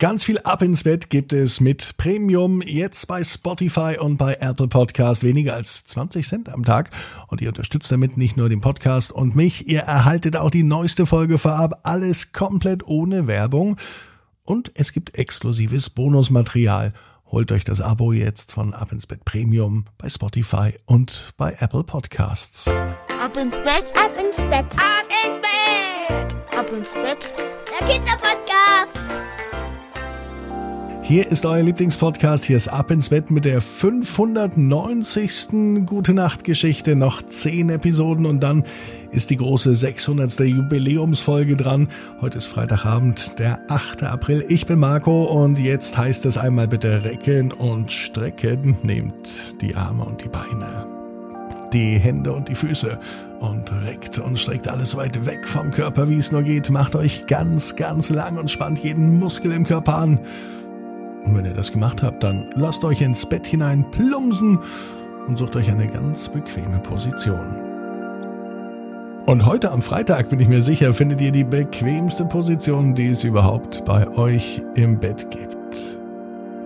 Ganz viel Ab ins Bett gibt es mit Premium jetzt bei Spotify und bei Apple Podcast weniger als 20 Cent am Tag. Und ihr unterstützt damit nicht nur den Podcast und mich, ihr erhaltet auch die neueste Folge vorab. Alles komplett ohne Werbung. Und es gibt exklusives Bonusmaterial. Holt euch das Abo jetzt von Ab ins Bett Premium bei Spotify und bei Apple Podcasts. Ab ins Bett, ab ins Bett, ab ins Bett, ab ins Bett, der Kinderpodcast. Hier ist euer Lieblingspodcast. Hier ist Ab ins Bett mit der 590. Gute Nacht Geschichte. Noch 10 Episoden und dann ist die große 600. Jubiläumsfolge dran. Heute ist Freitagabend, der 8. April. Ich bin Marco und jetzt heißt es einmal bitte recken und strecken. Nehmt die Arme und die Beine, die Hände und die Füße und reckt und streckt alles weit weg vom Körper, wie es nur geht. Macht euch ganz, ganz lang und spannt jeden Muskel im Körper an. Und wenn ihr das gemacht habt, dann lasst euch ins Bett hinein plumsen und sucht euch eine ganz bequeme Position. Und heute am Freitag bin ich mir sicher, findet ihr die bequemste Position, die es überhaupt bei euch im Bett gibt.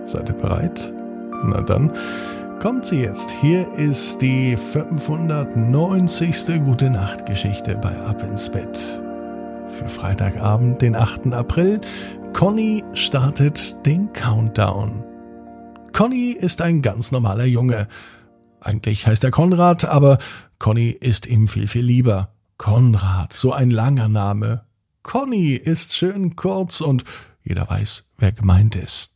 Seid ihr bereit? Na dann kommt sie jetzt. Hier ist die 590. Gute Nacht Geschichte bei Ab ins Bett. Für Freitagabend, den 8. April, Conny startet den Countdown. Conny ist ein ganz normaler Junge. Eigentlich heißt er Konrad, aber Conny ist ihm viel, viel lieber. Konrad, so ein langer Name. Conny ist schön kurz und jeder weiß, wer gemeint ist.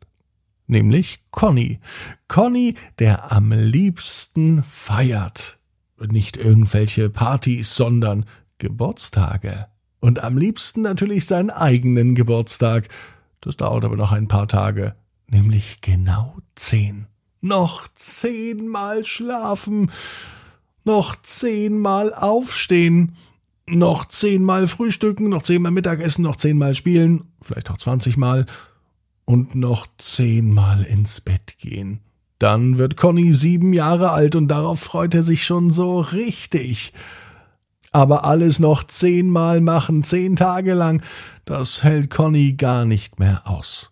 Nämlich Conny. Conny, der am liebsten feiert. Nicht irgendwelche Partys, sondern Geburtstage. Und am liebsten natürlich seinen eigenen Geburtstag. Das dauert aber noch ein paar Tage, nämlich genau zehn. Noch zehnmal schlafen, noch zehnmal aufstehen, noch zehnmal frühstücken, noch zehnmal Mittagessen, noch zehnmal spielen, vielleicht auch zwanzigmal. Und noch zehnmal ins Bett gehen. Dann wird Conny sieben Jahre alt und darauf freut er sich schon so richtig aber alles noch zehnmal machen, zehn Tage lang, das hält Conny gar nicht mehr aus.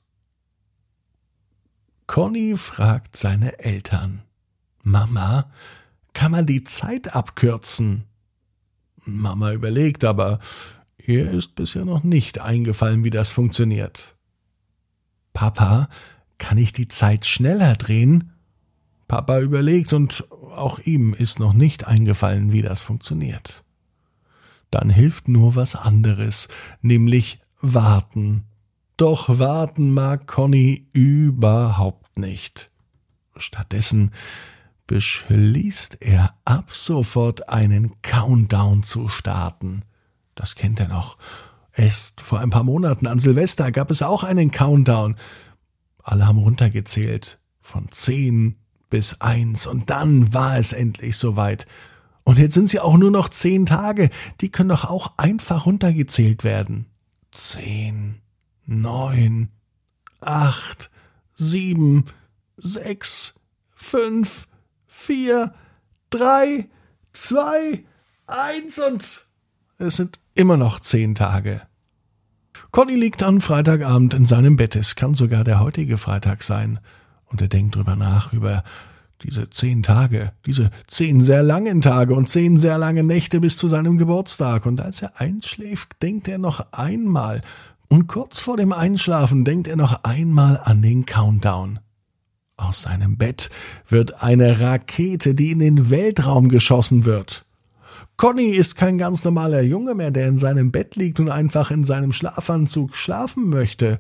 Conny fragt seine Eltern. Mama, kann man die Zeit abkürzen? Mama überlegt, aber ihr ist bisher noch nicht eingefallen, wie das funktioniert. Papa, kann ich die Zeit schneller drehen? Papa überlegt und auch ihm ist noch nicht eingefallen, wie das funktioniert dann hilft nur was anderes, nämlich warten. Doch warten mag Conny überhaupt nicht. Stattdessen beschließt er ab sofort einen Countdown zu starten. Das kennt er noch. Erst vor ein paar Monaten an Silvester gab es auch einen Countdown. Alle haben runtergezählt. Von zehn bis eins. Und dann war es endlich soweit. Und jetzt sind sie auch nur noch zehn Tage. Die können doch auch einfach runtergezählt werden. Zehn, neun, acht, sieben, sechs, fünf, vier, drei, zwei, eins und es sind immer noch zehn Tage. Conny liegt am Freitagabend in seinem Bett. Es kann sogar der heutige Freitag sein. Und er denkt drüber nach, über diese zehn Tage, diese zehn sehr langen Tage und zehn sehr lange Nächte bis zu seinem Geburtstag. Und als er einschläft, denkt er noch einmal. Und kurz vor dem Einschlafen denkt er noch einmal an den Countdown. Aus seinem Bett wird eine Rakete, die in den Weltraum geschossen wird. Conny ist kein ganz normaler Junge mehr, der in seinem Bett liegt und einfach in seinem Schlafanzug schlafen möchte.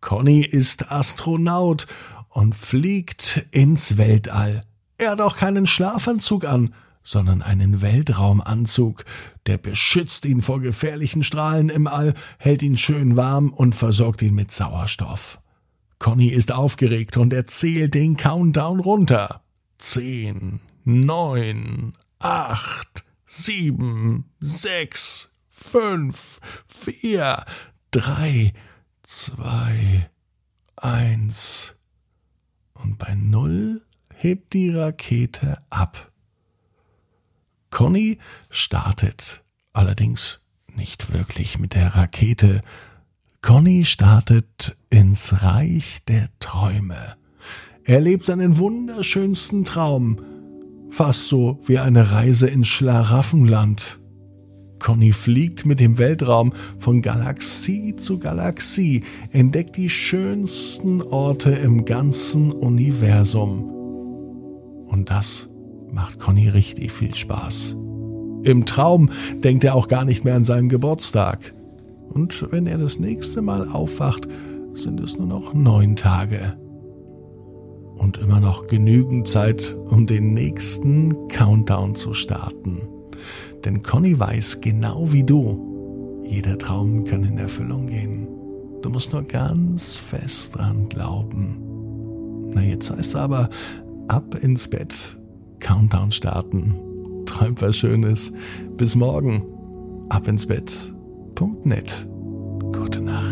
Conny ist Astronaut und fliegt ins Weltall. Er hat auch keinen Schlafanzug an, sondern einen Weltraumanzug, der beschützt ihn vor gefährlichen Strahlen im All, hält ihn schön warm und versorgt ihn mit Sauerstoff. Conny ist aufgeregt und erzählt den Countdown runter. Zehn, neun, acht, sieben, sechs, fünf, vier, drei, zwei, eins und bei Null hebt die Rakete ab. Conny startet, allerdings nicht wirklich mit der Rakete. Conny startet ins Reich der Träume. Er lebt seinen wunderschönsten Traum, fast so wie eine Reise ins Schlaraffenland. Conny fliegt mit dem Weltraum von Galaxie zu Galaxie, entdeckt die schönsten Orte im ganzen Universum. Und das macht Conny richtig viel Spaß. Im Traum denkt er auch gar nicht mehr an seinen Geburtstag. Und wenn er das nächste Mal aufwacht, sind es nur noch neun Tage. Und immer noch genügend Zeit, um den nächsten Countdown zu starten. Denn Conny weiß genau wie du, jeder Traum kann in Erfüllung gehen. Du musst nur ganz fest dran glauben. Na, jetzt heißt es aber ab ins Bett. Countdown starten. Träumt was Schönes. Bis morgen. Ab ins Bett. Punkt net. Gute Nacht.